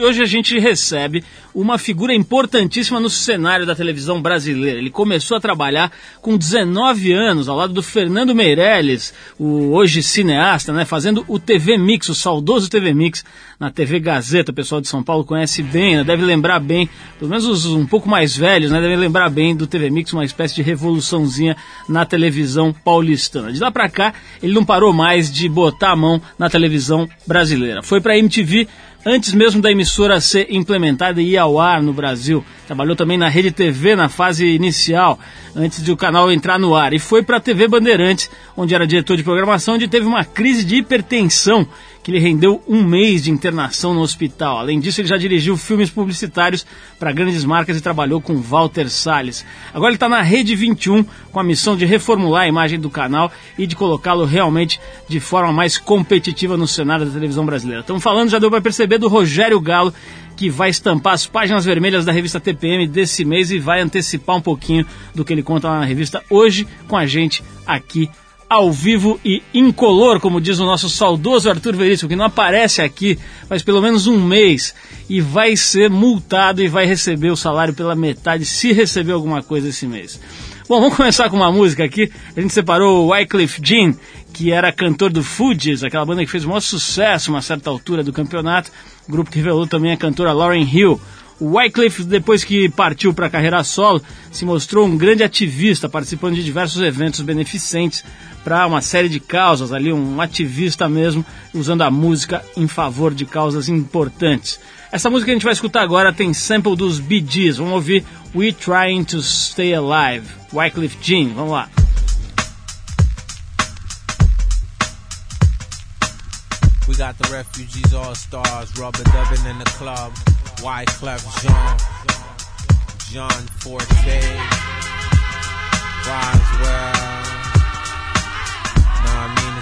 E hoje a gente recebe uma figura importantíssima no cenário da televisão brasileira. Ele começou a trabalhar com 19 anos, ao lado do Fernando Meirelles, o hoje cineasta, né, fazendo o TV Mix, o saudoso TV Mix, na TV Gazeta. O pessoal de São Paulo conhece bem, né, deve lembrar bem, pelo menos os um pouco mais velhos, né, devem lembrar bem do TV Mix, uma espécie de revoluçãozinha na televisão paulistana. De lá para cá, ele não parou mais de botar a mão na televisão brasileira. Foi para MTV antes mesmo da emissora ser implementada e ir ao ar no Brasil. Trabalhou também na Rede TV na fase inicial, antes de o canal entrar no ar. E foi para a TV Bandeirantes, onde era diretor de programação, onde teve uma crise de hipertensão que lhe rendeu um mês de internação no hospital. Além disso, ele já dirigiu filmes publicitários para grandes marcas e trabalhou com Walter Salles. Agora ele está na Rede 21 com a missão de reformular a imagem do canal e de colocá-lo realmente de forma mais competitiva no cenário da televisão brasileira. Estamos falando, já deu para perceber, do Rogério Galo, que vai estampar as páginas vermelhas da revista TPM desse mês e vai antecipar um pouquinho do que ele conta lá na revista hoje com a gente aqui ao vivo e incolor, como diz o nosso saudoso Arthur Veríssimo, que não aparece aqui faz pelo menos um mês e vai ser multado e vai receber o salário pela metade se receber alguma coisa esse mês. Bom, vamos começar com uma música aqui. A gente separou o Wycliffe Jean, que era cantor do Fugees, aquela banda que fez o maior sucesso uma certa altura do campeonato, grupo que revelou também a cantora Lauren Hill. Wycliffe, depois que partiu para a carreira solo, se mostrou um grande ativista, participando de diversos eventos beneficentes para uma série de causas, ali um ativista mesmo, usando a música em favor de causas importantes. Essa música que a gente vai escutar agora tem sample dos Gees. Vamos ouvir We Trying to Stay Alive, Wycliffe Jean. Vamos lá. We got the refugees all stars, rubber dubbing in the club. Wyclef Jean, John Forte, Roswell.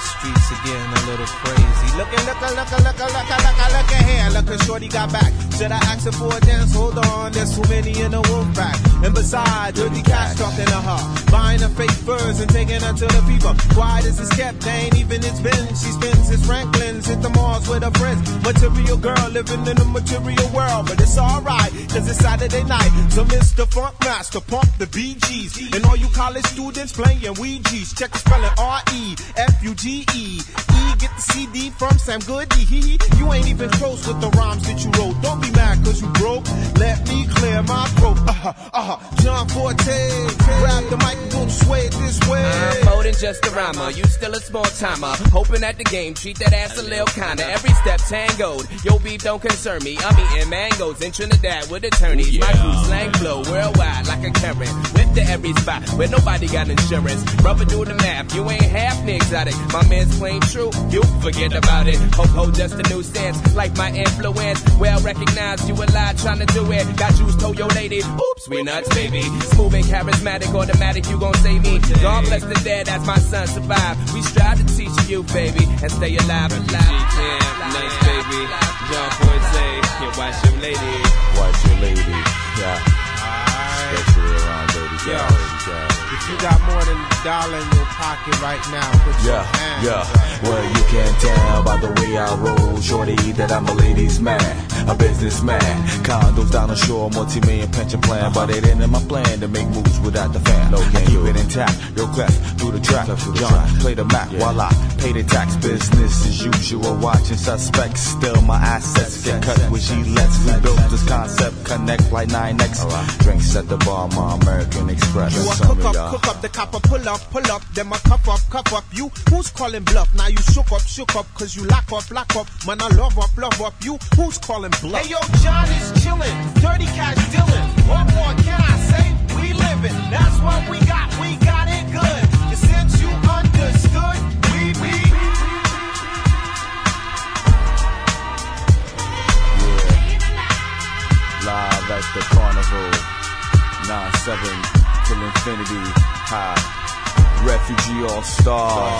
Streets getting a little crazy. Looking, looking, looking, looking, looking, looking, looking here. Looking, shorty got back. Should I ask her for a dance? Hold on, there's too many in the wolf pack. And besides, dirty cash talking to her. Buying her fake furs and taking her to the people. Quiet as it's kept, they ain't even it's been. She spends his Franklin's, hit the malls with her friends. Material girl living in a material world. But it's alright, cause it's Saturday night. So Mr. Funk Master, pump the BGs. And all you college students playing Ouija's. Check the spelling R-E. F-U-G-E. E, get the CD from Sam Goody. You ain't even close with the rhymes that you wrote. Don't be mad cause you broke. Let me clear my throat. Uh-huh, uh-huh. John Forte. Grab the mic and don't sway it this way. I'm more than just a rhymer. You still a small timer. Hoping at the game, treat that ass a little kinda. Every step tangoed. Yo, beef don't concern me. I'm eating mangoes in Trinidad with attorneys. My crew slang flow worldwide like a current. Whip to every spot where nobody got insurance. Rubber do the math. You ain't half the exotic. My man's plain true. You forget about it. Ho ho, just a new sense. Like my influence. Well recognized. You a lie trying to do it. Got you told your lady. Oops, we nuts, baby. Smooth and charismatic, automatic. You gon' save me. God bless the dead as my son survive. We strive to teach you, baby, and stay alive, alive. G-Cam, nice baby. John Forte, yeah, watch your lady. Watch your lady. Yeah. Alright. Especially around dirty Yo. Cow. If you got more than a dollar in your pocket right now, put your Yeah, hands yeah. up. Well, you can't tell by the way I roll, shorty, that I'm a ladies' man, a businessman. Condos down the shore, multi-million pension plan, but it ain't in my plan to make moves without the fan. No, I keep it intact, real cleft through the track. John, play the Mac while I pay the tax. Business as usual, watching suspects. Still, my assets get cut with Gillette's. We built this concept, connect like 9X. Drinks at the bar, my American Express. You a Some cook up, y'all- cook up, the copper pull up, pull up, then my cup up, cup up. You, who's calling bluff? Now you shook up, shook up, cause you lock up, lock up. Man, I love up, love up. You, who's calling bluff? Hey yo, John is chillin', dirty cash dealin'. What more can I say? We livin', that's what we got, we got it good. And since you understood, we, we, Live at the carnival. 9-7 till infinity. High. Refugee all star.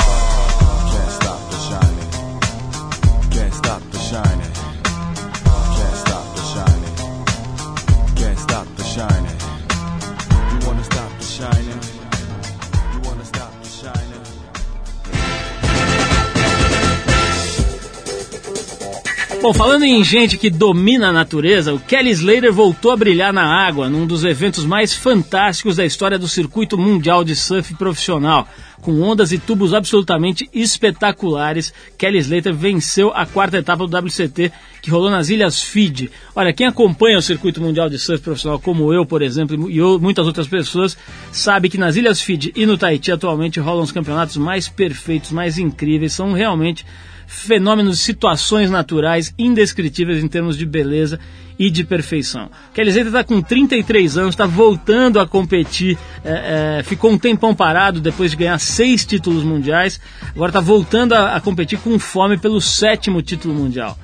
Can't Bom, falando em gente que domina a natureza, o Kelly Slater voltou a brilhar na água num dos eventos mais fantásticos da história do circuito mundial de surf profissional. Com ondas e tubos absolutamente espetaculares, Kelly Slater venceu a quarta etapa do WCT, que rolou nas Ilhas Fiji. Olha, quem acompanha o circuito mundial de surf profissional, como eu, por exemplo, e muitas outras pessoas, sabe que nas Ilhas Fiji e no Tahiti atualmente rolam os campeonatos mais perfeitos, mais incríveis, são realmente fenômenos, situações naturais indescritíveis em termos de beleza e de perfeição. Slater está com 33 anos, está voltando a competir, é, é, ficou um tempão parado depois de ganhar seis títulos mundiais, agora está voltando a, a competir com fome pelo sétimo título mundial.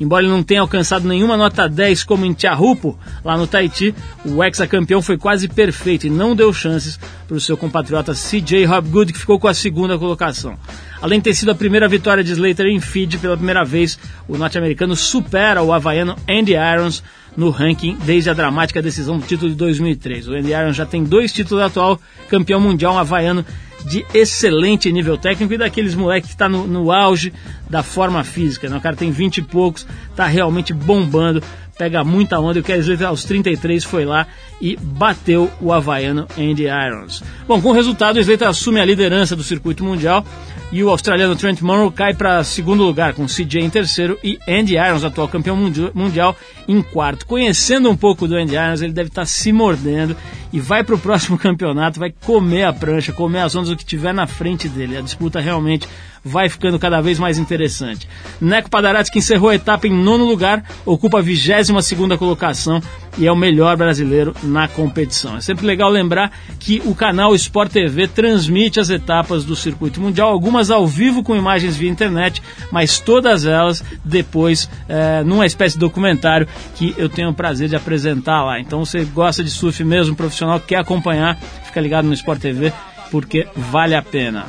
Embora ele não tenha alcançado nenhuma nota 10 como em Tiahupo, lá no Tahiti, o ex-campeão foi quase perfeito e não deu chances para o seu compatriota CJ Hobgood, que ficou com a segunda colocação. Além de ter sido a primeira vitória de Slater em feed pela primeira vez, o norte-americano supera o havaiano Andy Irons no ranking desde a dramática decisão do título de 2003. O Andy Irons já tem dois títulos atual, campeão mundial um havaiano de excelente nível técnico e daqueles moleques que está no, no, auge da forma física. Né? O cara tem 20 e poucos, está realmente bombando, pega muita onda. E o Kelly Slater aos 33 foi lá e bateu o havaiano Andy Irons. Bom, com o resultado, o Slater assume a liderança do circuito mundial e o australiano Trent Monroe cai para segundo lugar, com CJ em terceiro e Andy Irons, atual campeão mundial, em quarto. Conhecendo um pouco do Andy Irons, ele deve estar tá se mordendo e vai para o próximo campeonato, vai comer a prancha, comer as ondas, o que tiver na frente dele. A disputa realmente vai ficando cada vez mais interessante. Neco Padarati, que encerrou a etapa em nono lugar, ocupa a 22 segunda colocação e é o melhor brasileiro na competição. É sempre legal lembrar que o canal Sport TV transmite as etapas do circuito mundial, algumas ao vivo com imagens via internet, mas todas elas depois é, numa espécie de documentário que eu tenho o prazer de apresentar lá. Então você gosta de surf mesmo, profissional, quer acompanhar, fica ligado no Sport TV porque vale a pena.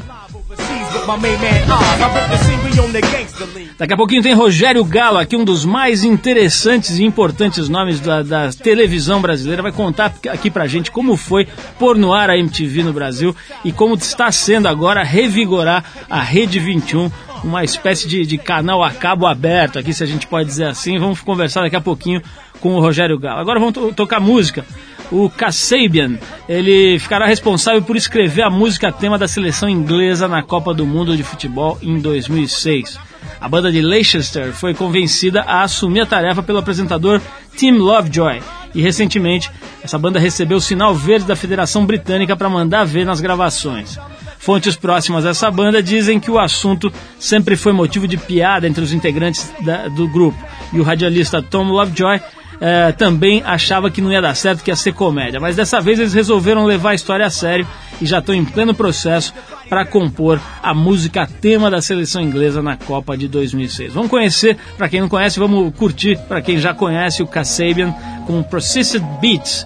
Daqui a pouquinho tem Rogério Galo, aqui um dos mais interessantes e importantes nomes da, da, televisão brasileira. Vai contar aqui pra gente como foi pôr no ar a MTV no Brasil e como está sendo agora revigorar a Rede 21, uma espécie de, de canal a cabo aberto aqui, se a gente pode dizer assim. Vamos conversar daqui a pouquinho com o Rogério Galo. Agora vamos to tocar música o Kasabian. Ele ficará responsável por escrever a música tema da seleção inglesa na Copa do Mundo de Futebol em 2006. A banda de Leicester foi convencida a assumir a tarefa pelo apresentador Tim Lovejoy e recentemente essa banda recebeu o sinal verde da Federação Britânica para mandar ver nas gravações. Fontes próximas a essa banda dizem que o assunto sempre foi motivo de piada entre os integrantes da, do grupo e o radialista Tom Lovejoy é, também achava que não ia dar certo, que ia ser comédia. Mas dessa vez eles resolveram levar a história a sério e já estão em pleno processo para compor a música tema da seleção inglesa na Copa de 2006. Vamos conhecer, para quem não conhece, vamos curtir, para quem já conhece, o Kasabian com Processed Beats.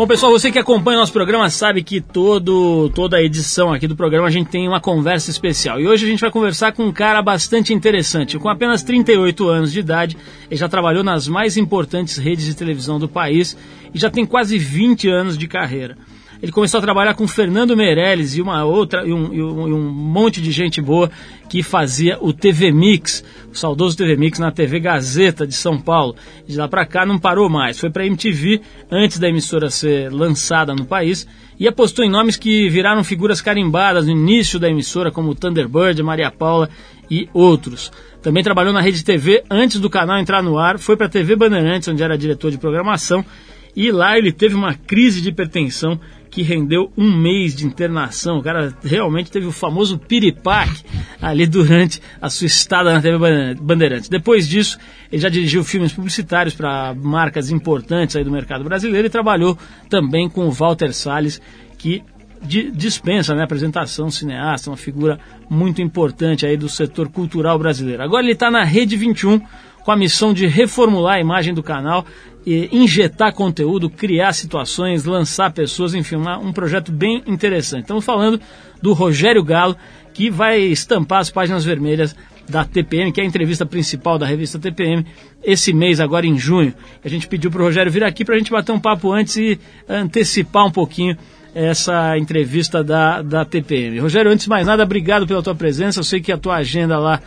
Bom, pessoal, você que acompanha o nosso programa sabe que todo, toda a edição aqui do programa a gente tem uma conversa especial. E hoje a gente vai conversar com um cara bastante interessante. Com apenas 38 anos de idade, ele já trabalhou nas mais importantes redes de televisão do país e já tem quase 20 anos de carreira. Ele começou a trabalhar com Fernando Meirelles e uma outra e um, e um, e um monte de gente boa que fazia o TV Mix, o saudoso TV Mix na TV Gazeta de São Paulo. De lá para cá não parou mais, foi para MTV antes da emissora ser lançada no país e apostou em nomes que viraram figuras carimbadas no início da emissora, como Thunderbird, Maria Paula e outros. Também trabalhou na Rede TV antes do canal entrar no ar, foi para a TV Bandeirantes, onde era diretor de programação, e lá ele teve uma crise de hipertensão que rendeu um mês de internação. O cara realmente teve o famoso piripaque ali durante a sua estada na TV Bandeirantes. Depois disso, ele já dirigiu filmes publicitários para marcas importantes aí do mercado brasileiro e trabalhou também com o Walter Salles, que dispensa né, apresentação, cineasta, uma figura muito importante aí do setor cultural brasileiro. Agora ele está na Rede 21 com a missão de reformular a imagem do canal, injetar conteúdo, criar situações, lançar pessoas, enfim, um projeto bem interessante. Estamos falando do Rogério Galo, que vai estampar as páginas vermelhas da TPM, que é a entrevista principal da revista TPM, esse mês, agora em junho. A gente pediu para o Rogério vir aqui para a gente bater um papo antes e antecipar um pouquinho essa entrevista da, da TPM. Rogério, antes de mais nada, obrigado pela tua presença. Eu sei que a tua agenda lá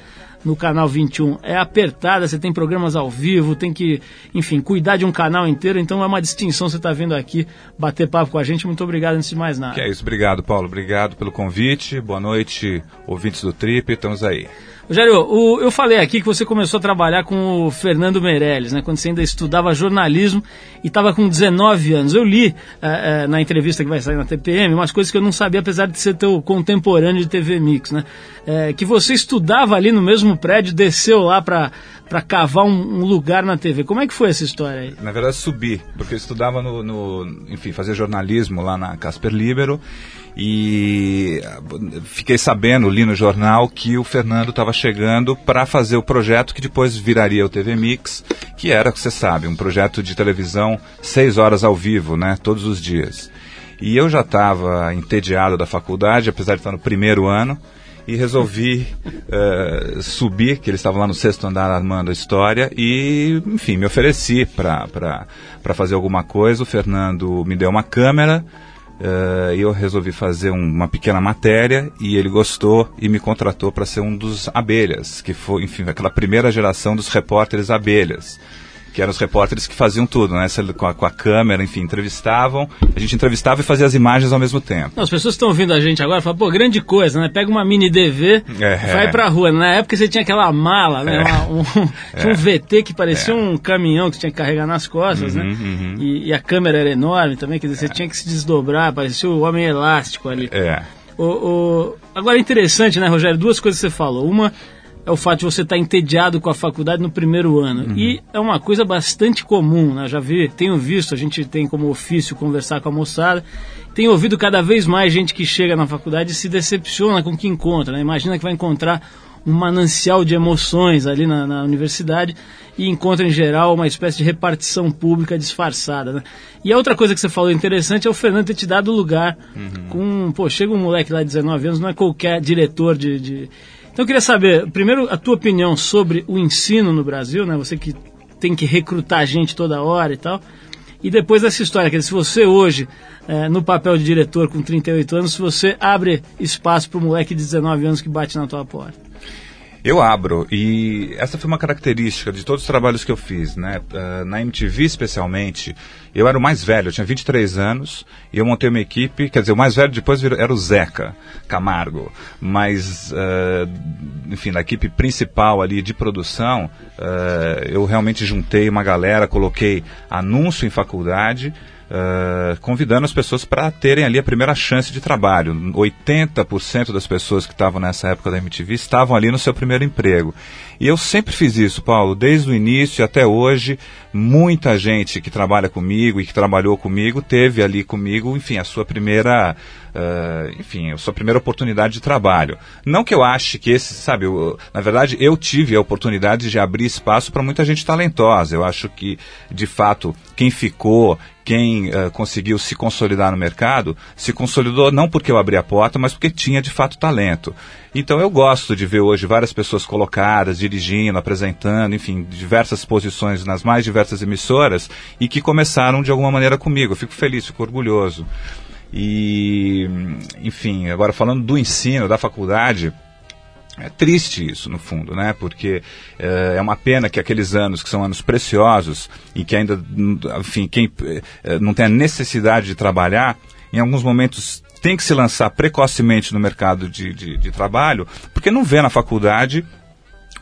no canal 21 é apertada, você tem programas ao vivo, tem que, enfim, cuidar de um canal inteiro, então é uma distinção você estar tá vindo aqui bater papo com a gente. Muito obrigado antes de mais nada. Que é isso, obrigado, Paulo. Obrigado pelo convite. Boa noite, ouvintes do Trip, estamos aí. Rogério, o, eu falei aqui que você começou a trabalhar com o Fernando Meirelles, né, quando você ainda estudava jornalismo e estava com 19 anos. Eu li é, é, na entrevista que vai sair na TPM umas coisas que eu não sabia, apesar de ser teu contemporâneo de TV Mix, né? É, que você estudava ali no mesmo prédio, desceu lá para para cavar um, um, lugar na TV. Como é que foi essa história aí? Na verdade, subi, porque eu estudava no, no enfim, fazia jornalismo lá na Casper Libero e fiquei sabendo, li no jornal, que o Fernando estava chegando para fazer o projeto que depois viraria o TV Mix, que era, você sabe, um projeto de televisão seis horas ao vivo, né, todos os dias. E eu já estava entediado da faculdade, apesar de estar no primeiro ano, e resolvi uh, subir, que eles estavam lá no sexto andar armando a história, e, enfim, me ofereci para fazer alguma coisa. O Fernando me deu uma câmera, Uh, eu resolvi fazer um, uma pequena matéria e ele gostou e me contratou para ser um dos abelhas, que foi, enfim, aquela primeira geração dos repórteres abelhas que eram os repórteres que faziam tudo, né? Com a, com a, câmera, enfim, entrevistavam. A gente entrevistava e fazia as imagens ao mesmo tempo. Não, as pessoas estão ouvindo a gente agora falam, pô, grande coisa, né? Pega uma mini DV, é, vai pra rua. Na época você tinha aquela mala, né? É. Uma, um, tinha um VT que parecia é. um caminhão que tinha que carregar nas costas, né? uhum, né? Uhum. E, e, a câmera era enorme também, quer dizer, você tinha que se desdobrar, parecia o homem elástico ali. É. O, o... Agora é interessante, né, Rogério? Duas coisas que você falou. Uma é o fato de você estar entediado com a faculdade no primeiro ano. Uhum. E é uma coisa bastante comum, né? Já vi, tenho visto, a gente tem como ofício conversar com a moçada, tenho ouvido cada vez mais gente que chega na faculdade e se decepciona com o que encontra, né? Imagina que vai encontrar um manancial de emoções ali na, na, universidade e encontra em geral uma espécie de repartição pública disfarçada, né? E a outra coisa que você falou interessante é o Fernando ter te dado lugar uhum. com, pô, chega um moleque lá de 19 anos, não é qualquer diretor de, de então eu queria saber, primeiro, a tua opinião sobre o ensino no Brasil, né? Você que tem que recrutar gente toda hora e tal. E depois dessa história, que se você hoje, é, no papel de diretor com 38 anos, se você abre espaço para o moleque de 19 anos que bate na tua porta. Eu abro, e essa foi uma característica de todos os trabalhos que eu fiz, né? Uh, na MTV especialmente, eu era o mais velho, eu tinha 23 anos, e eu montei uma equipe, quer dizer, o mais velho depois era o Zeca Camargo, mas, uh, enfim, na equipe principal ali de produção, uh, eu realmente juntei uma galera, coloquei anúncio em faculdade, uh, convidando as pessoas para terem ali a primeira chance de trabalho. 80% das pessoas que estavam nessa época da MTV estavam ali no seu primeiro emprego. E eu sempre fiz isso, Paulo, desde o início até hoje. Muita gente que trabalha comigo e que trabalhou comigo teve ali comigo, enfim, a sua primeira uh, enfim, a sua primeira oportunidade de trabalho. Não que eu ache que esse, sabe, eu, na verdade eu tive a oportunidade de abrir espaço para muita gente talentosa. Eu acho que, de fato, quem ficou, quem uh, conseguiu se consolidar no mercado, se consolidou não porque eu abri a porta, mas porque tinha de fato talento. Então eu gosto de ver hoje várias pessoas colocadas, dirigindo, apresentando, enfim, diversas posições nas mais diversas emissoras e que começaram de alguma maneira comigo. Eu fico feliz, fico orgulhoso. E, enfim, agora falando do ensino, da faculdade, é triste isso, no fundo, né? Porque é, é uma pena que aqueles anos que são anos preciosos e que ainda, enfim, quem é, não tem a necessidade de trabalhar, em alguns momentos tem que se lançar precocemente no mercado de, de, de trabalho, porque não vê na faculdade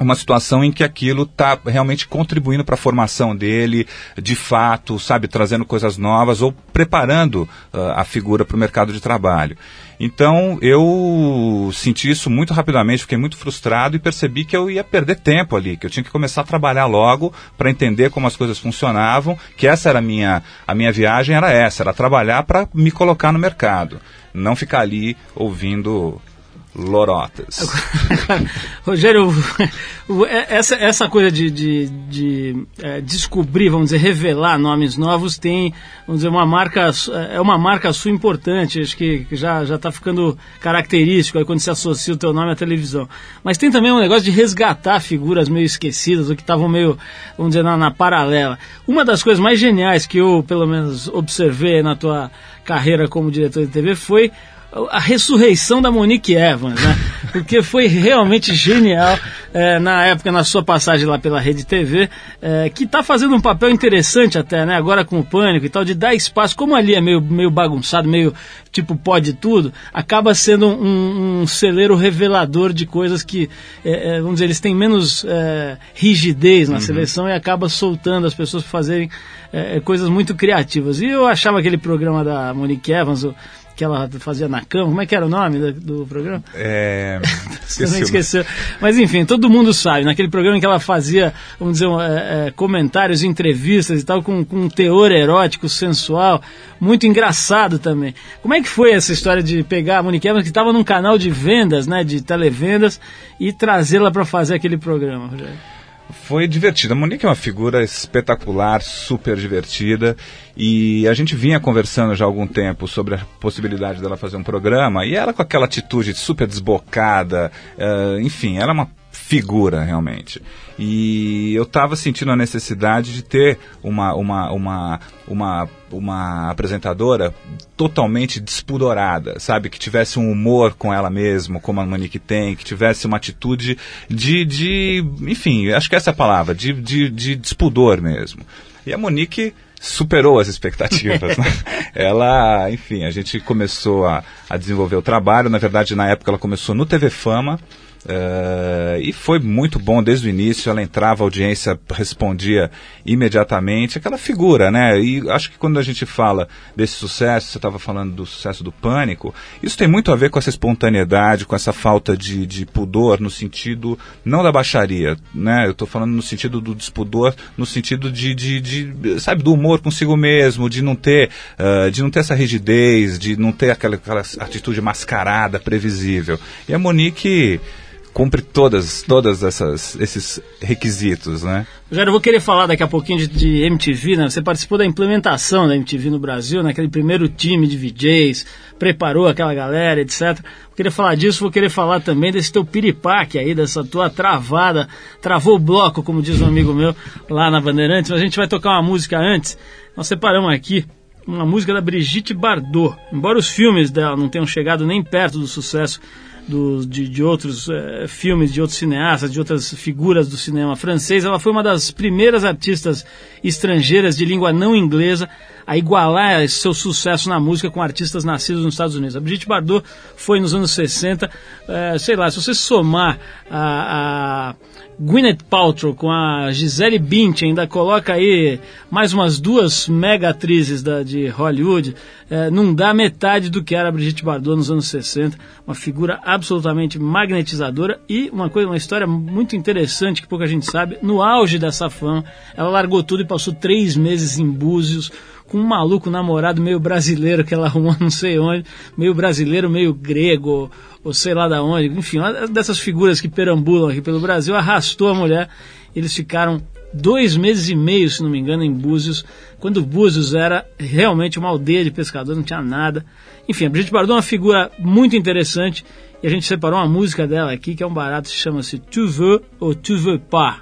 uma situação em que aquilo está realmente contribuindo para a formação dele, de fato, sabe, trazendo coisas novas ou preparando uh, a figura para o mercado de trabalho. Então eu senti isso muito rapidamente, fiquei muito frustrado e percebi que eu ia perder tempo ali, que eu tinha que começar a trabalhar logo para entender como as coisas funcionavam, que essa era a minha, a minha viagem era essa, era trabalhar para me colocar no mercado, não ficar ali ouvindo lorotas. Rogério, é, essa, essa coisa de, de, de é, descobrir, vamos dizer, revelar nomes novos tem, vamos dizer, uma marca, é uma marca sua importante, acho que já já está ficando característico aí quando se associa o teu nome à televisão. Mas tem também um negócio de resgatar figuras meio esquecidas ou que estavam meio, vamos dizer, na, na paralela. Uma das coisas mais geniais que eu, pelo menos, observei na tua carreira como diretor de TV foi a ressurreição da Monique Evans, né? Porque foi realmente genial é, na época, na sua passagem lá pela Rede TV, é, que está fazendo um papel interessante até, né? Agora com o pânico e tal, de dar espaço, como ali é meio, meio bagunçado, meio tipo pode tudo, acaba sendo um, um celeiro revelador de coisas que, é, é vamos dizer, eles têm menos é, rigidez na uhum. seleção e acaba soltando as pessoas para fazerem é, coisas muito criativas. E eu achava aquele programa da Monique Evans, o, que ela fazia na cama. Como é que era o nome do, do programa? É. Não esqueceu. Mas enfim, todo mundo sabe. Naquele programa que ela fazia, vamos dizer, é, é, comentários, entrevistas e tal, com, com um teor erótico, sensual, muito engraçado também. Como é que foi essa história de pegar a Monique Evans, que estava num canal de vendas, né, de televendas, e trazê-la para fazer aquele programa, Rogério? Foi divertida. A Monique é uma figura espetacular, super divertida. E a gente vinha conversando já há algum tempo sobre a possibilidade dela fazer um programa. E ela com aquela atitude super desbocada, uh, enfim, ela é uma figura realmente. E eu estava sentindo a necessidade de ter uma, uma, uma, uma, uma apresentadora totalmente despudorada, sabe? Que tivesse um humor com ela mesma, como a Monique tem, que tivesse uma atitude de, de enfim, acho que essa é a palavra, de, de, de despudor mesmo. E a Monique superou as expectativas. né? Ela, enfim, a gente começou a, a desenvolver o trabalho. Na verdade, na época ela começou no TV Fama. Uh, e foi muito bom desde o início. Ela entrava, a audiência respondia imediatamente. Aquela figura, né? E acho que quando a gente fala desse sucesso, você estava falando do sucesso do pânico, isso tem muito a ver com essa espontaneidade, com essa falta de, de pudor, no sentido não da baixaria, né? Eu estou falando no sentido do despudor, no sentido de, de, de, sabe, do humor consigo mesmo, de não ter, uh, de não ter essa rigidez, de não ter aquela, aquela atitude mascarada, previsível. E a Monique cumpre todas, todas essas, esses requisitos, né? Rogério, eu vou querer falar daqui a pouquinho de, de, MTV, né? Você participou da implementação da MTV no Brasil, naquele primeiro time de VJs, preparou aquela galera, etc. Vou querer falar disso, vou querer falar também desse teu piripaque aí, dessa tua travada, travou o bloco, como diz um amigo meu lá na Bandeirantes, mas a gente vai tocar uma música antes. Nós separamos aqui uma música da Brigitte Bardot. Embora os filmes dela não tenham chegado nem perto do sucesso do, de, de, outros é, filmes, de outros cineastas, de outras figuras do cinema francês. Ela foi uma das primeiras artistas estrangeiras de língua não inglesa a igualar seu sucesso na música com artistas nascidos nos Estados Unidos. A Brigitte Bardot foi nos anos 60, é, sei lá, se você somar a, a Gwyneth Paltrow com a Gisele Bündchen, ainda coloca aí mais umas duas mega atrizes da, de Hollywood, é, não dá metade do que era a Brigitte Bardot nos anos 60, uma figura absolutamente magnetizadora e uma coisa, uma história muito interessante que pouca gente sabe, no auge dessa fama, ela largou tudo e passou três meses em Búzios, com um maluco namorado meio brasileiro que ela arrumou não sei onde, meio brasileiro, meio grego, ou sei lá da onde, enfim, uma dessas figuras que perambulam aqui pelo Brasil, arrastou a mulher, eles ficaram dois meses e meio, se não me engano, em Búzios, quando Búzios era realmente uma aldeia de pescadores, não tinha nada. Enfim, a Brigitte Bardot é uma figura muito interessante e a gente separou uma música dela aqui, que é um barato, chama-se Tu veux ou Tu veux pas.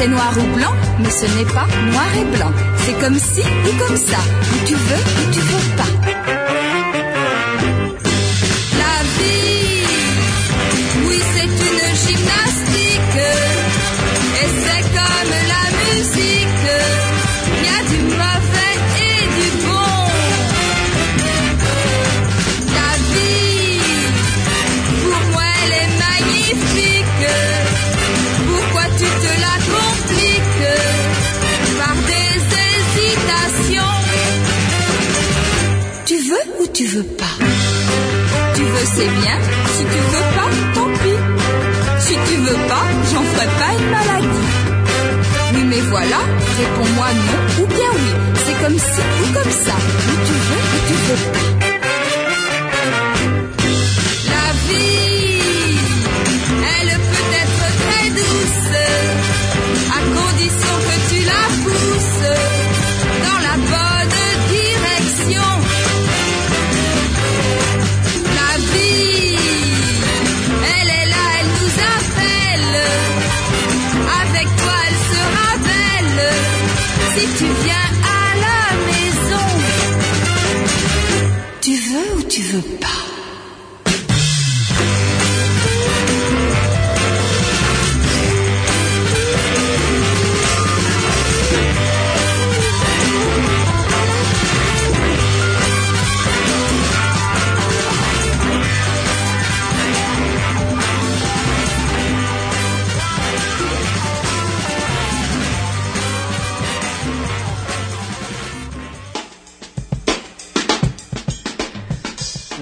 C'est noir ou blanc, mais ce n'est pas noir et blanc. C'est comme ci ou comme ça. Ou tu veux ou tu veux pas.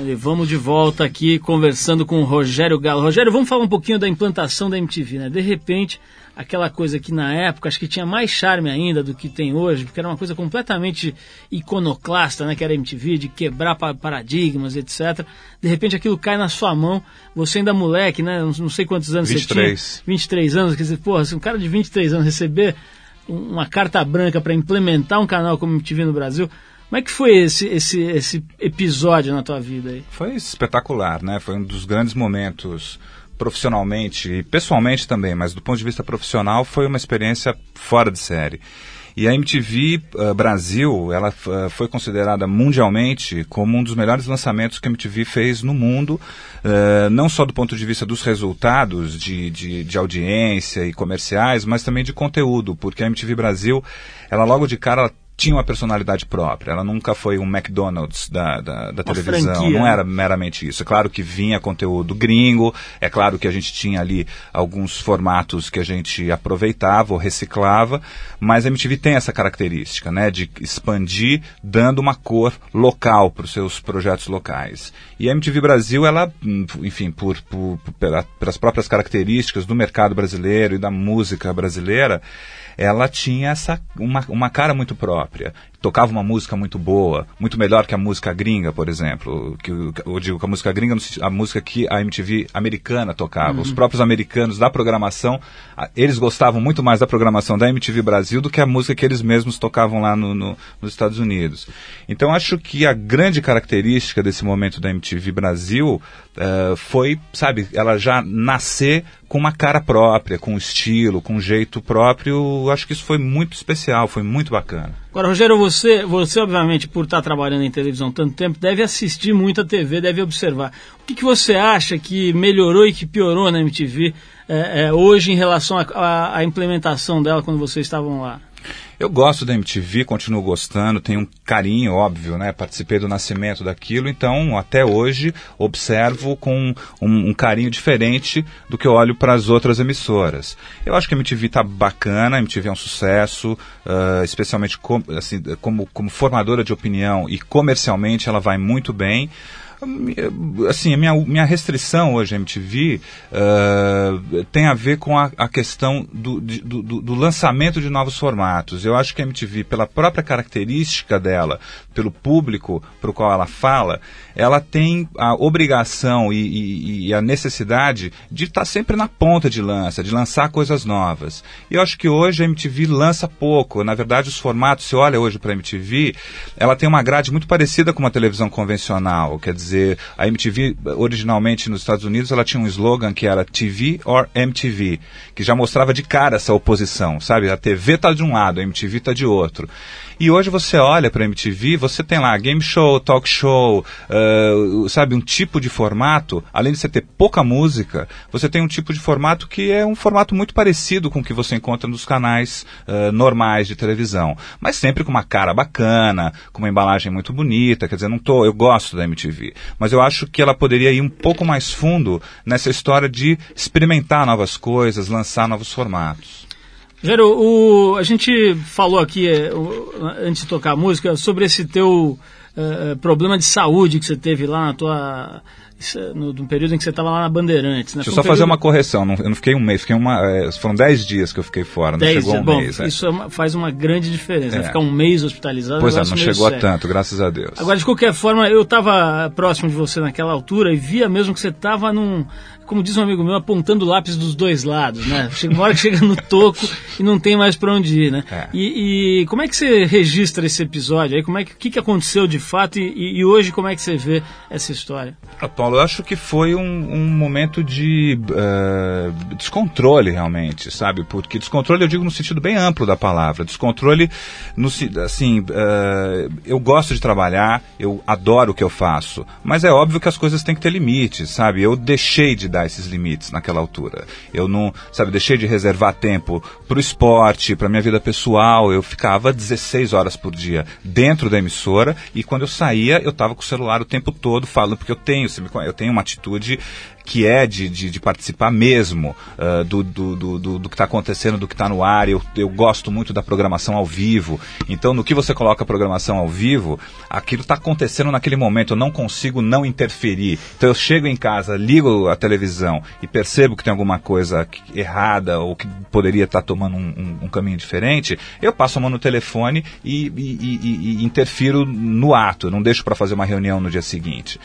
E vamos de volta aqui conversando com o Rogério Galo. Rogério, vamos falar um pouquinho da implantação da MTV, né? De repente, aquela coisa que na época acho que tinha mais charme ainda do que tem hoje, porque era uma coisa completamente iconoclasta, né? Que era a MTV, de quebrar pa- paradigmas, etc. De repente aquilo cai na sua mão, você ainda moleque, né? Não, sei quantos anos 23. você tinha. 23 anos, quer dizer, porra, se um cara de 23 anos receber um- uma carta branca para implementar um canal como MTV no Brasil, como é que foi esse, esse, esse episódio na tua vida aí? Foi espetacular, né? Foi um dos grandes momentos profissionalmente e pessoalmente também, mas do ponto de vista profissional foi uma experiência fora de série. E a MTV eh, Brasil, ela eh, foi considerada mundialmente como um dos melhores lançamentos que a MTV fez no mundo, eh, não só do ponto de vista dos resultados de, de, de audiência e comerciais, mas também de conteúdo, porque a MTV Brasil, ela logo de cara tinha uma personalidade própria. Ela nunca foi um McDonald's da, da, da televisão. franquia, Não era meramente isso. É claro que vinha conteúdo gringo, é claro que a gente tinha ali alguns formatos que a gente aproveitava ou reciclava, mas a MTV tem essa característica, né, de expandir dando uma cor local para os seus projetos locais. E a MTV Brasil, ela, enfim, por, por, por- pela- pelas próprias características do mercado brasileiro e da música brasileira, ela tinha essa uma, uma cara muito própria. Tocava uma música muito boa, muito melhor que a música gringa, por exemplo. Que, eu digo que a música gringa, a música que a MTV americana tocava. Os próprios americanos da programação, eles gostavam muito mais da programação da MTV Brasil do que a música que eles mesmos tocavam lá no, no- nos Estados Unidos. Então acho que a grande característica desse momento da MTV Brasil eh, foi, sabe, ela já nascer com uma cara própria, com um estilo, com um jeito próprio. Acho que isso foi muito especial, foi muito bacana. Agora, Rogério, você, você obviamente, por estar trabalhando em televisão tanto tempo, deve assistir muito TV, deve observar. O que, que você acha que melhorou e que piorou na MTV é, é, hoje em relação à implementação dela quando vocês estavam lá? Eu gosto da MTV, continuo gostando, tenho um carinho, óbvio, né? Participei do nascimento daquilo, então até hoje observo com um, um carinho diferente do que eu olho para as outras emissoras. Eu acho que a MTV tá bacana, a MTV é um sucesso, uh, especialmente com, assim, como, como formadora de opinião e comercialmente ela vai muito bem assim, a minha, minha restrição hoje à MTV uh, tem a ver com a, a questão do, do, do, lançamento de novos formatos. Eu acho que a MTV, pela própria característica dela, pelo público para o qual ela fala, ela tem a obrigação e, e, e a necessidade de estar tá sempre na ponta de lança, de lançar coisas novas. E eu acho que hoje a MTV lança pouco. Na verdade, os formatos, se olha hoje para a MTV, ela tem uma grade muito parecida com uma televisão convencional. Quer dizer, a MTV originalmente nos Estados Unidos ela tinha um slogan que era TV or MTV, que já mostrava de cara essa oposição, sabe? A TV está de um lado, a MTV está de outro. E hoje você olha para a MTV, você tem lá game show, talk show, uh, sabe, um tipo de formato, além de você ter pouca música, você tem um tipo de formato que é um formato muito parecido com o que você encontra nos canais uh, normais de televisão. Mas sempre com uma cara bacana, com uma embalagem muito bonita, quer dizer, não tô, eu gosto da MTV. Mas eu acho que ela poderia ir um pouco mais fundo nessa história de experimentar novas coisas, lançar novos formatos. Gero, o, a gente falou aqui, o, antes de tocar a música, sobre esse teu uh, problema de saúde que você teve lá na tua no, no, período em que você estava lá na Bandeirantes. Né? Deixa eu só um fazer uma correção, não, eu não fiquei um mês, fiquei uma, é, foram dez dias que eu fiquei fora, não chegou dias, um bom, mês. É. Isso é faz uma grande diferença, é. ficar um mês hospitalizado. Pois é, não chegou sério. a tanto, graças a Deus. Agora, de qualquer forma, eu estava próximo de você naquela altura e via mesmo que você estava num, como diz um amigo meu, apontando o lápis dos dois lados, né? Chega uma hora que chega no toco e não tem mais para onde ir, né? É. E, e, como é que você registra esse episódio aí? Como é que, que, que aconteceu de fato e, e, hoje como é que você vê essa história? Ah, Paulo, eu acho que foi um, um momento de uh, descontrole realmente, sabe? Porque descontrole eu digo no sentido bem amplo da palavra. Descontrole, no, assim, uh, eu gosto de trabalhar, eu adoro o que eu faço, mas é óbvio que as coisas têm que ter limites, sabe? Eu deixei de esses limites naquela altura. Eu não, sabe, deixei de reservar tempo para o esporte, para minha vida pessoal. Eu ficava 16 horas por dia dentro da emissora e quando eu saía, eu estava com o celular o tempo todo falando, porque eu tenho, eu tenho uma atitude que é de, de, de participar mesmo uh, do, do, do, do, que está acontecendo, do que está no ar. Eu, eu gosto muito da programação ao vivo. Então, no que você coloca a programação ao vivo, aquilo está acontecendo naquele momento. Eu não consigo não interferir. Então, eu chego em casa, ligo a televisão e percebo que tem alguma coisa errada ou que poderia estar tá tomando um, um, um, caminho diferente. Eu passo a mão no telefone e, e, e, e interfiro no ato. Eu não deixo para fazer uma reunião no dia seguinte.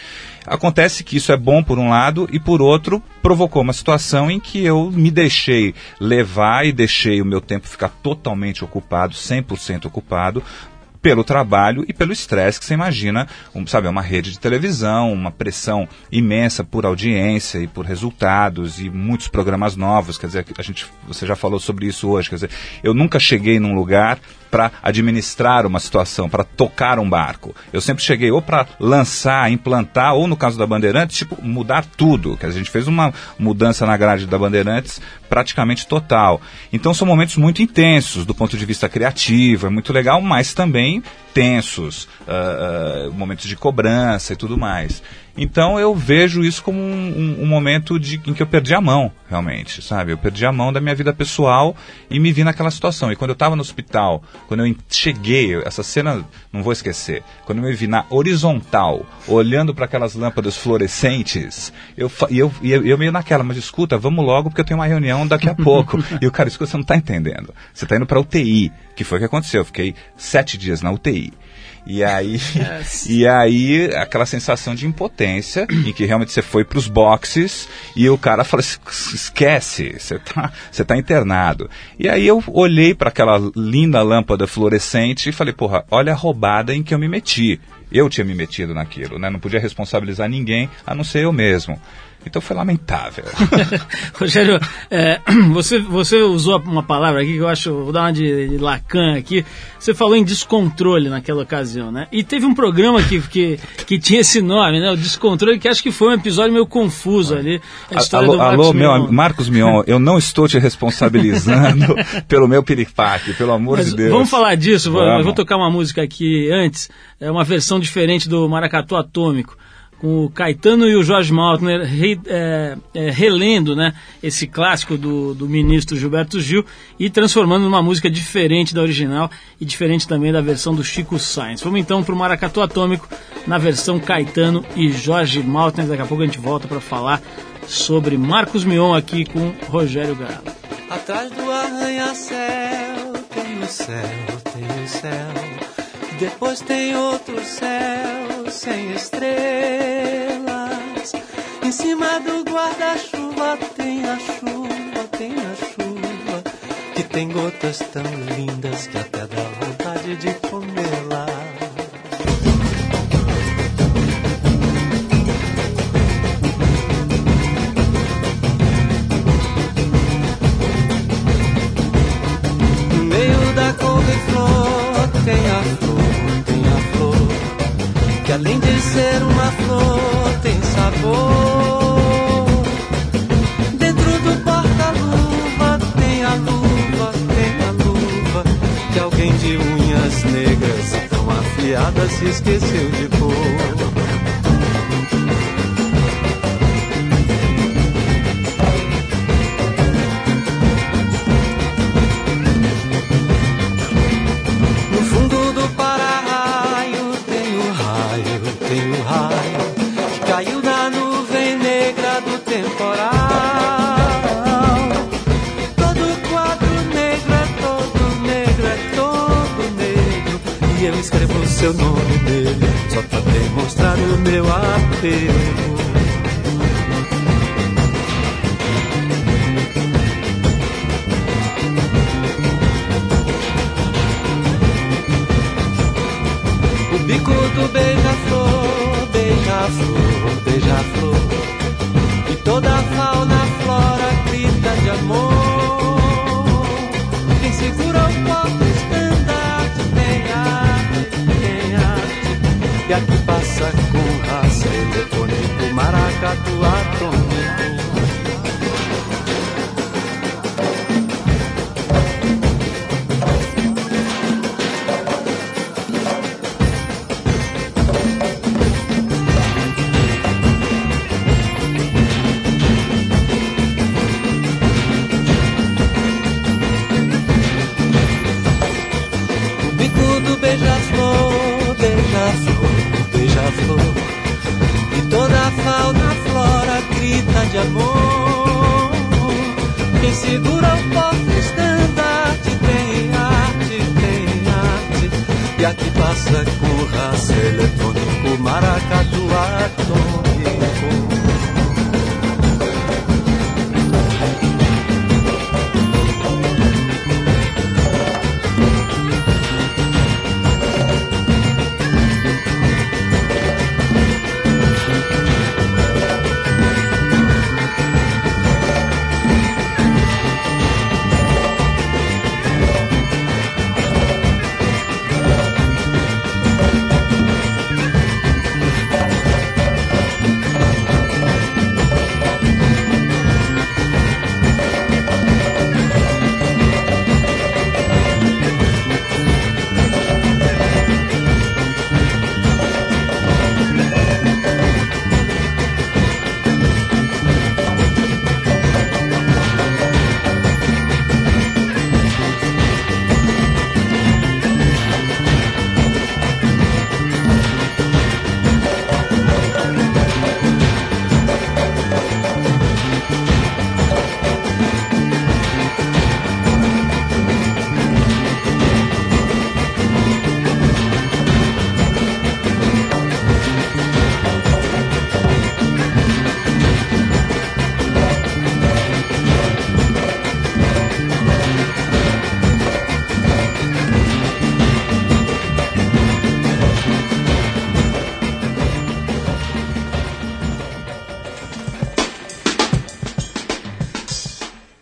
Acontece que isso é bom por um lado e por outro provocou uma situação em que eu me deixei levar e deixei o meu tempo ficar totalmente ocupado, 100% ocupado, pelo trabalho e pelo estresse que você imagina, um, sabe, uma rede de televisão, uma pressão imensa por audiência e por resultados e muitos programas novos, quer dizer, a gente, você já falou sobre isso hoje, quer dizer, eu nunca cheguei num lugar para administrar uma situação, para tocar um barco. Eu sempre cheguei ou para lançar, implantar, ou no caso da Bandeirantes, tipo, mudar tudo. Que a gente fez uma mudança na grade da Bandeirantes praticamente total. Então são momentos muito intensos do ponto de vista criativo, é muito legal, mas também tensos, uh, uh, momentos de cobrança e tudo mais. Então eu vejo isso como um, um, um, momento de, em que eu perdi a mão, realmente, sabe? Eu perdi a mão da minha vida pessoal e me vi naquela situação. E quando eu estava no hospital, quando eu cheguei, essa cena não vou esquecer, quando eu me vi na horizontal, olhando para aquelas lâmpadas fluorescentes, eu, e eu, eu, eu meio naquela, mas escuta, vamos logo porque eu tenho uma reunião daqui a pouco. e o cara, escuta, você não está entendendo. Você está indo para UTI, que foi o que aconteceu. Eu fiquei sete dias na UTI. E aí, yes. e aí aquela sensação de impotência, em que realmente você foi para os boxes e o cara fala assim, esquece, você tá, você tá internado. E aí eu olhei para aquela linda lâmpada fluorescente e falei, porra, olha a roubada em que eu me meti. Eu tinha me metido naquilo, né? Não podia responsabilizar ninguém, a não ser eu mesmo. Então foi lamentável. Rogério, é, você, você usou uma palavra aqui que eu acho, vou dar uma de, de Lacan aqui. Você falou em descontrole naquela ocasião, né? E teve um programa que, que, que tinha esse nome, né? O Descontrole, que acho que foi um episódio meio confuso ali. Alô, Marcos alô, meu, Mion. am- Marcos Mion, eu não estou te responsabilizando pelo meu piripaque, pelo amor Mas de Deus. vamos falar disso, vou- Vamos. vou tocar uma música aqui antes, é uma versão diferente do Maracatu Atômico, com o Caetano e o Jorge Maltner re- é, é, relendo né, esse clássico do, do ministro Gilberto Gil e transformando numa música diferente da original e diferente também da versão do Chico Sainz. Vamos então para o Maracatu Atômico na versão Caetano e Jorge Maltner. Daqui a pouco a gente volta para falar sobre Marcos Mion aqui com Rogério Galo. Atrás do arranha-céu tem o céu, tem o céu. Depois tem outro céu sem estrelas. Em cima do guarda-chuva tem a chuva, tem a chuva. Que tem gotas tão lindas que até dá vontade de comê-la. Ser uma flor, tem sabor. Dentro do porta-luva tem a luva, tem a luva. Que alguém de unhas negras tão afiadas se esqueceu de pôr. Seu nome nele só pra demonstrar o meu apego. O bico do beija-flor, beija-flor, beija-flor. Maracatu atômico.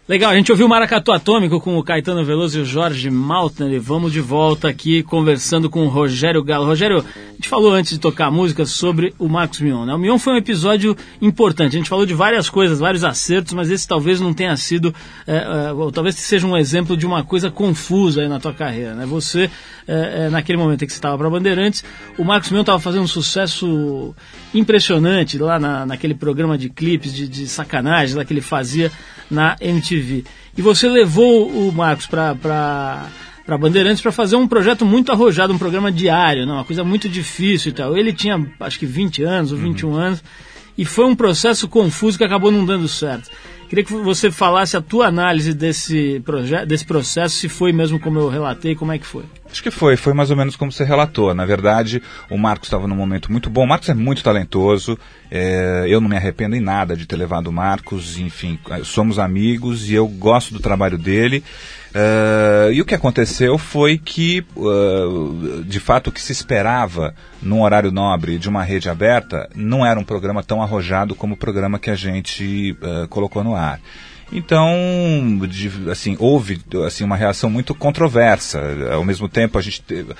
Legal, a gente ouviu o Maracatu Atômico com o Caetano Veloso e o Jorge Maltner e vamos de volta aqui conversando com o Rogério Galo. Rogério, gente falou antes de tocar a música sobre o Marcos Mion, né? O Mion foi um episódio importante, a gente falou de várias coisas, vários acertos, mas esse talvez não tenha sido, é, é, talvez seja um exemplo de uma coisa confusa aí na tua carreira, né? Você, é, é naquele momento em que você estava para Bandeirantes, o Marcos Mion estava fazendo um sucesso impressionante lá na, naquele programa de clipes, de, de sacanagem lá que ele fazia na MTV. E você levou o Marcos para para Bandeirantes para fazer um projeto muito arrojado, um programa diário, não, uma coisa muito difícil e tal. Ele tinha acho que 20 anos ou 21 uhum. anos e foi um processo confuso que acabou não dando certo. Queria que você falasse a tua análise desse, desse processo, se foi mesmo como eu relatei, como é que foi. Acho que foi, foi mais ou menos como você relatou. Na verdade, o Marcos estava num momento muito bom. O Marcos é muito talentoso. É, eu não me arrependo em nada de ter levado o Marcos. Enfim, somos amigos e eu gosto do trabalho dele. Uh, e o que aconteceu foi que, uh, de fato, o que se esperava num horário nobre de uma rede aberta não era um programa tão arrojado como o programa que a gente uh, colocou no ar. Então, de, assim, houve assim, uma reação muito controversa. Ao mesmo tempo, a gente teve,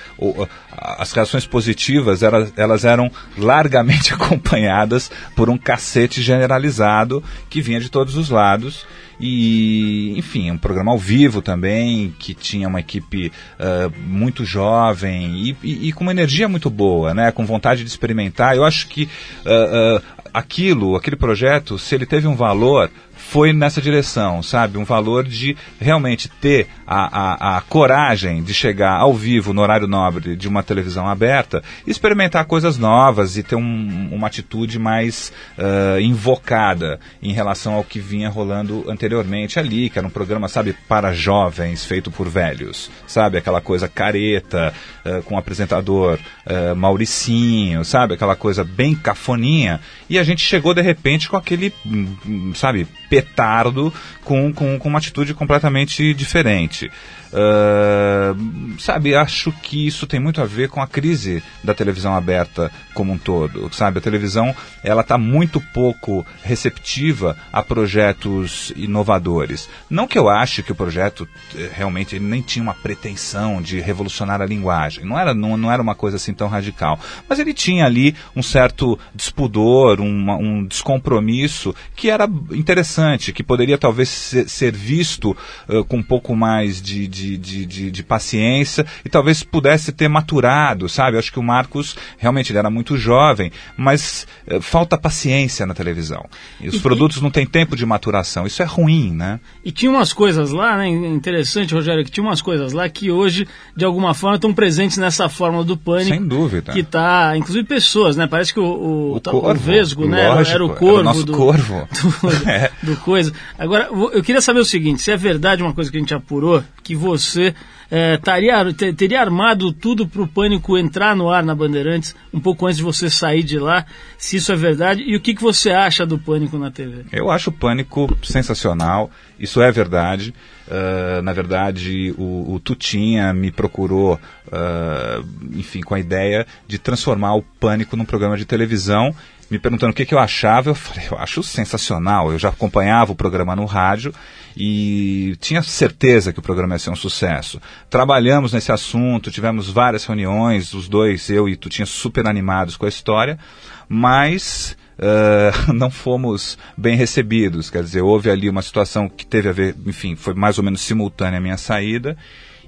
as reações positivas elas, elas eram largamente acompanhadas por um cacete generalizado que vinha de todos os lados. E, enfim, um programa ao vivo também, que tinha uma equipe uh, muito jovem e, e, e, com uma energia muito boa, né? Com vontade de experimentar. Eu acho que uh, uh, aquilo, aquele projeto, se ele teve um valor, foi nessa direção, sabe? Um valor de realmente ter a, a, a, coragem de chegar ao vivo no horário nobre de uma televisão aberta, experimentar coisas novas e ter um, uma atitude mais uh, invocada em relação ao que vinha rolando anteriormente ali, que era um programa, sabe, para jovens, feito por velhos, sabe? Aquela coisa careta, uh, com o apresentador uh, Mauricinho, sabe? Aquela coisa bem cafoninha. E a gente chegou de repente com aquele, hum, sabe, petardo com, com, com uma atitude completamente diferente. Uh, sabe, acho que isso tem muito a ver com a crise da televisão aberta como um todo, sabe? A televisão, ela está muito pouco receptiva a projetos inovadores. Não que eu ache que o projeto eh, realmente ele nem tinha uma pretensão de revolucionar a linguagem, não era, não, não era uma coisa assim tão radical, mas ele tinha ali um certo despudor, um, um descompromisso que era interessante, que poderia talvez ser, ser visto uh, com um pouco mais de, de de, de, de, de, paciência e talvez pudesse ter maturado, sabe? Eu acho que o Marcos realmente ele era muito jovem, mas eh, falta paciência na televisão. E os e, produtos não têm tempo de maturação. Isso é ruim, né? E tinha umas coisas lá, né? Interessante, Rogério, que tinha umas coisas lá que hoje, de alguma forma, estão presentes nessa fórmula do pânico. Sem dúvida. Que tá, inclusive pessoas, né? Parece que o, o, o, corvo, o Vesgo, né? Lógico, era o corvo. Era o nosso do, corvo. Do, é. do coisa. Agora, eu queria saber o seguinte: se é verdade uma coisa que a gente apurou, que você é, taria, teria armado tudo para o Pânico entrar no ar na Bandeirantes um pouco antes de você sair de lá, se isso é verdade, e o que, que você acha do Pânico na TV? Eu acho o Pânico sensacional, isso é verdade. Uh, na verdade, o, o, Tutinha me procurou, uh, enfim, com a ideia de transformar o Pânico num programa de televisão me perguntando o que, que eu achava, eu falei, eu acho sensacional. Eu já acompanhava o programa no rádio e tinha certeza que o programa ia ser um sucesso. Trabalhamos nesse assunto, tivemos várias reuniões, os dois, eu e tu, tinha super animados com a história, mas Uh, não fomos bem recebidos. Quer dizer, houve ali uma situação que teve a ver, enfim, foi mais ou menos simultânea a minha saída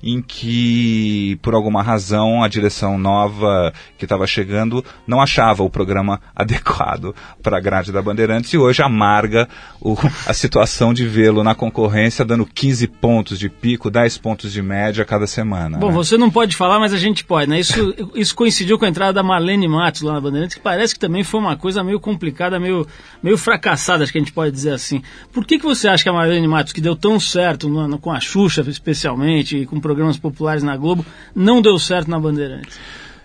em que, por alguma razão, a direção nova que estava chegando não achava o programa adequado para a grade da Bandeirantes e hoje amarga o, a situação de vê-lo na concorrência dando 15 pontos de pico, 10 pontos de média cada semana. Bom, né? você não pode falar, mas a gente pode, né? Isso, isso coincidiu com a entrada da Marlene Matos lá na Bandeirantes, que parece que também foi uma coisa meio complicada, meio, meio fracassada, acho que a gente pode dizer assim. Por que, que você acha que a Marlene Matos, que deu tão certo no, no, com a Xuxa especialmente, e com programas populares na Globo, não deu certo na Bandeirantes?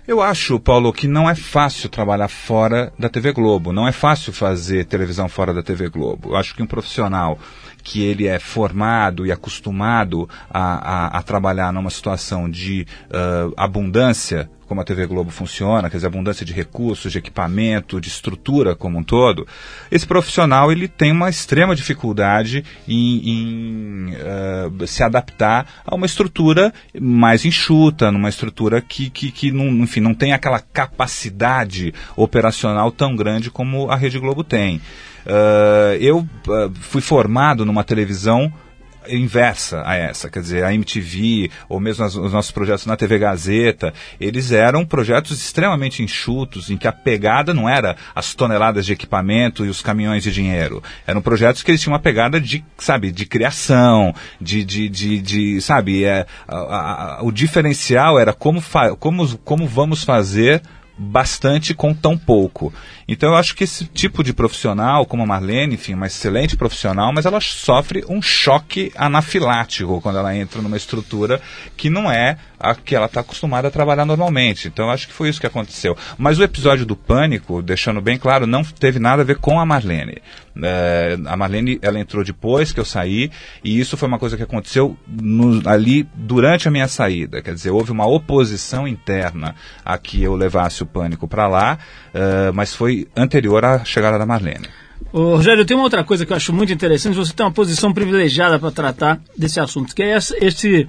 Eu acho, Paulo, que não é fácil trabalhar fora da TV Globo. Não é fácil fazer televisão fora da TV Globo. Eu acho que um profissional que ele é formado e acostumado a, a, a trabalhar numa situação de uh, abundância como a TV Globo funciona, quer dizer, abundância de recursos, de equipamento, de estrutura como um todo, esse profissional ele tem uma extrema dificuldade em, em uh, se adaptar a uma estrutura mais enxuta, numa estrutura que, que, que não, enfim, não tem aquela capacidade operacional tão grande como a Rede Globo tem. Uh, eu uh, fui formado numa televisão inversa a essa, quer dizer, a MTV, ou mesmo as, os nossos projetos na TV Gazeta, eles eram projetos extremamente enxutos, em que a pegada não era as toneladas de equipamento e os caminhões de dinheiro. Eram projetos que eles tinham uma pegada de, sabe, de criação, de, de, de, de sabe, é, a, a, o diferencial era como, como, como vamos fazer bastante com tão pouco. Então eu acho que esse tipo de profissional, como a Marlene, enfim, uma excelente profissional, mas ela sofre um choque anafilático quando ela entra numa estrutura que não é a que ela está acostumada a trabalhar normalmente. Então eu acho que foi isso que aconteceu. Mas o episódio do pânico, deixando bem claro, não teve nada a ver com a Marlene. É, a Marlene, ela entrou depois que eu saí e isso foi uma coisa que aconteceu no, ali durante a minha saída. Quer dizer, houve uma oposição interna a que eu levasse o pânico para lá, uh, mas foi anterior à chegada da Marlene. Ô, Rogério, tem uma outra coisa que eu acho muito interessante. Você tem uma posição privilegiada para tratar desse assunto, que é esse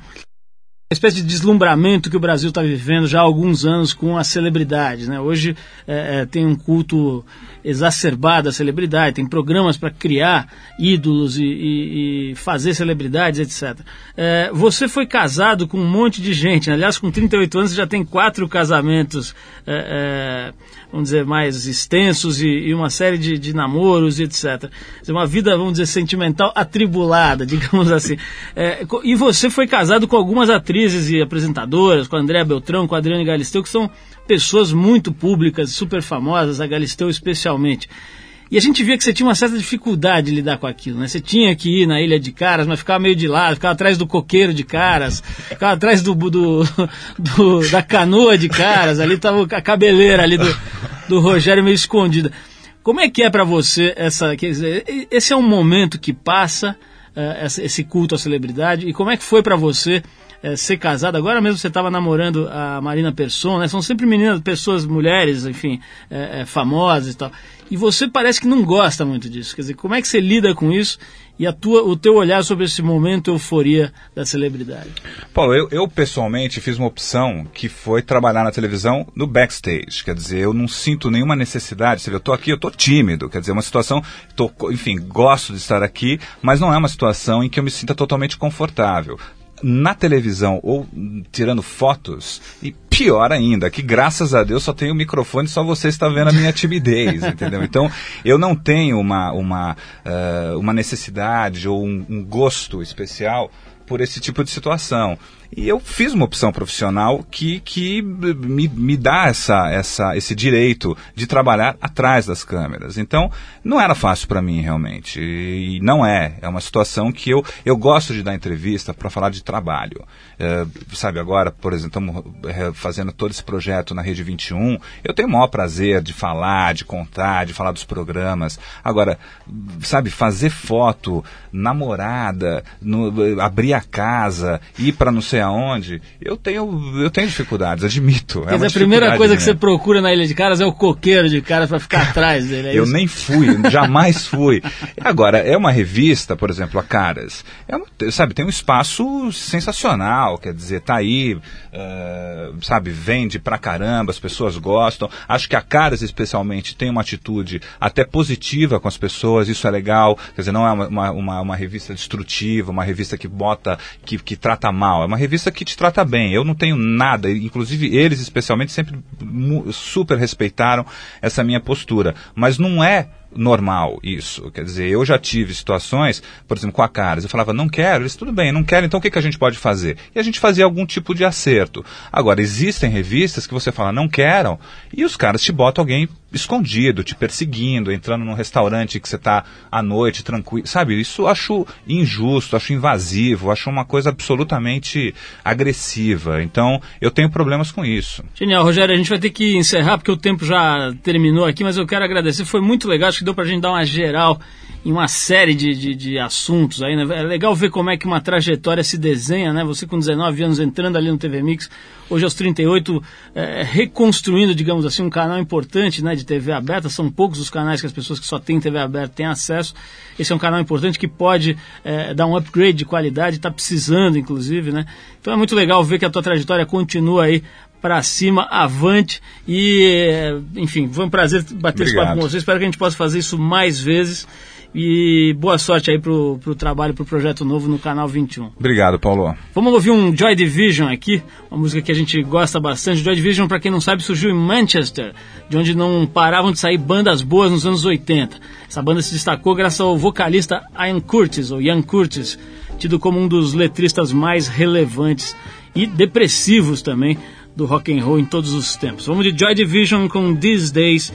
espécie de deslumbramento que o Brasil está vivendo já há alguns anos com as celebridades. Né? Hoje é, é, tem um culto exacerbado à celebridade, tem programas para criar ídolos e, e, e, fazer celebridades, etc. É, você foi casado com um monte de gente, aliás, com 38 anos já tem quatro casamentos, é, é, vamos dizer, mais extensos e, e uma série de, de namoros, etc. Uma vida, vamos dizer, sentimental atribulada, digamos assim. É, e você foi casado com algumas atrizes e apresentadoras, com a Andréa Beltrão, com a Adriane Galisteu, que são pessoas muito públicas, super famosas, a Galisteu especialmente. E a gente via que você tinha uma certa dificuldade de lidar com aquilo, né? Você tinha que ir na Ilha de Caras, mas ficava meio de lado, ficava atrás do coqueiro de Caras, ficava atrás do, do, do da canoa de Caras, ali estava a cabeleira ali do, do Rogério meio escondida. Como é que é para você essa, dizer, esse é um momento que passa, uh, esse culto à celebridade, e como é que foi para você é, ser casado. Agora mesmo você estava namorando a Marina Persson, né? São sempre meninas, pessoas, mulheres, enfim, é, é, famosas e tal. E você parece que não gosta muito disso. Quer dizer, como é que você lida com isso e a tua, o teu olhar sobre esse momento euforia da celebridade? Paulo, eu, eu, pessoalmente fiz uma opção que foi trabalhar na televisão no backstage. Quer dizer, eu não sinto nenhuma necessidade. Você vê, eu estou aqui, eu estou tímido. Quer dizer, uma situação, tô, enfim, gosto de estar aqui, mas não é uma situação em que eu me sinta totalmente confortável na televisão ou tirando fotos, e pior ainda, que graças a Deus só tenho o microfone, só você está vendo a minha timidez, entendeu? Então, eu não tenho uma, uma, uh, uma necessidade ou um, um gosto especial por esse tipo de situação. E eu fiz uma opção profissional que, que me, me dá essa, essa, esse direito de trabalhar atrás das câmeras. Então, não era fácil para mim, realmente. E não é. É uma situação que eu, eu gosto de dar entrevista para falar de trabalho. É, sabe, agora, por exemplo, estamos é, fazendo todo esse projeto na Rede 21. Eu tenho o maior prazer de falar, de contar, de falar dos programas. Agora, sabe, fazer foto, namorada, no, abrir a casa, ir para não sei sei aonde, eu tenho, eu tenho dificuldades, admito. É a primeira coisa que você procura na Ilha de Caras é o coqueiro de caras para ficar atrás dele. É eu isso? nem fui, jamais fui. Agora, é uma revista, por exemplo, a Caras, é uma, sabe, tem um espaço sensacional, quer dizer, tá aí, uh, sabe, vende pra caramba, as pessoas gostam. Acho que a Caras, especialmente, tem uma atitude até positiva com as pessoas, isso é legal, quer dizer, não é uma, uma, uma revista destrutiva, uma revista que bota, que, que trata mal, é uma revista que te trata bem. Eu não tenho nada, inclusive eles especialmente sempre super respeitaram essa minha postura. Mas não é normal isso. Quer dizer, eu já tive situações, por exemplo, com a Caras, eu falava, não quero, eles tudo bem, não quero, então o que, que a gente pode fazer? E a gente fazia algum tipo de acerto. Agora, existem revistas que você fala, não quero, e os caras te botam alguém escondido, te perseguindo, entrando num restaurante que você está à noite, tranquilo. Sabe, isso acho injusto, acho invasivo, acho uma coisa absolutamente agressiva. Então, eu tenho problemas com isso. Genial, Rogério, a gente vai ter que encerrar porque o tempo já terminou aqui, mas eu quero agradecer, foi muito legal, acho que deu pra gente dar uma geral em uma série de, de, de assuntos aí, né? É legal ver como é que uma trajetória se desenha, né? Você com 19 anos entrando ali no TV Mix, hoje aos 38, é, reconstruindo, digamos assim, um canal importante, né? De TV aberta. São poucos os canais que as pessoas que só têm TV aberta têm acesso. Esse é um canal importante que pode é, dar um upgrade de qualidade, está precisando, inclusive, né? Então é muito legal ver que a tua trajetória continua aí para cima, avante e, é, enfim, foi um prazer bater esse papo com Obrigado. você. Espero que a gente possa fazer isso mais vezes. E boa sorte aí pro, pro trabalho, pro projeto novo no canal 21. Obrigado, Paulo. Vamos ouvir um Joy Division aqui, uma música que a gente gosta bastante. Joy Division, para quem não sabe, surgiu em Manchester, de onde não paravam de sair bandas boas nos anos 80. Essa banda se destacou graças ao vocalista Ian Curtis, ou Ian Curtis, tido como um dos letristas mais relevantes e depressivos também do rock and roll em todos os tempos. Vamos de Joy Division com These Days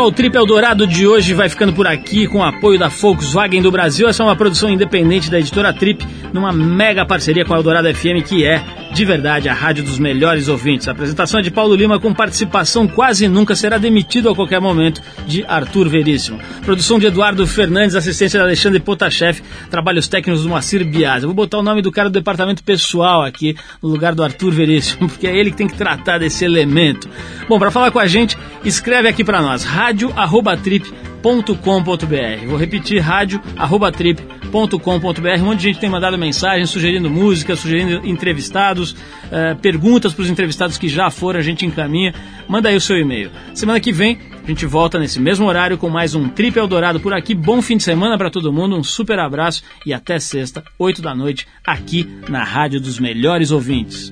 Pessoal, o Trip Eldorado de hoje vai ficando por aqui com o apoio da Volkswagen do Brasil. Essa é uma produção independente da editora Trip, numa mega parceria com a Eldorado FM, que é, de verdade, a rádio dos melhores ouvintes. A apresentação é de Paulo Lima, com participação quase nunca será demitido a qualquer momento, de Arthur Veríssimo. Produção de Eduardo Fernandes, assistência de Alexandre Potashev, trabalhos técnicos do Moacir Bias. Eu vou botar o nome do cara do departamento pessoal aqui, no lugar do Arthur Veríssimo, porque é ele que tem que tratar desse elemento. Bom, para falar com a gente, escreve aqui para nós, rádio@trip.com.br. Vou repetir, rádio@trip.com.br Um monte de gente tem mandado mensagens, sugerindo músicas, sugerindo entrevistados, eh, perguntas para os entrevistados que já foram, a gente encaminha. Manda aí o seu e-mail. Semana que vem a gente volta nesse mesmo horário com mais um Trip Eldorado por aqui. Bom fim de semana para todo mundo, um super abraço e até sexta, 8 da noite, aqui na Rádio dos Melhores Ouvintes.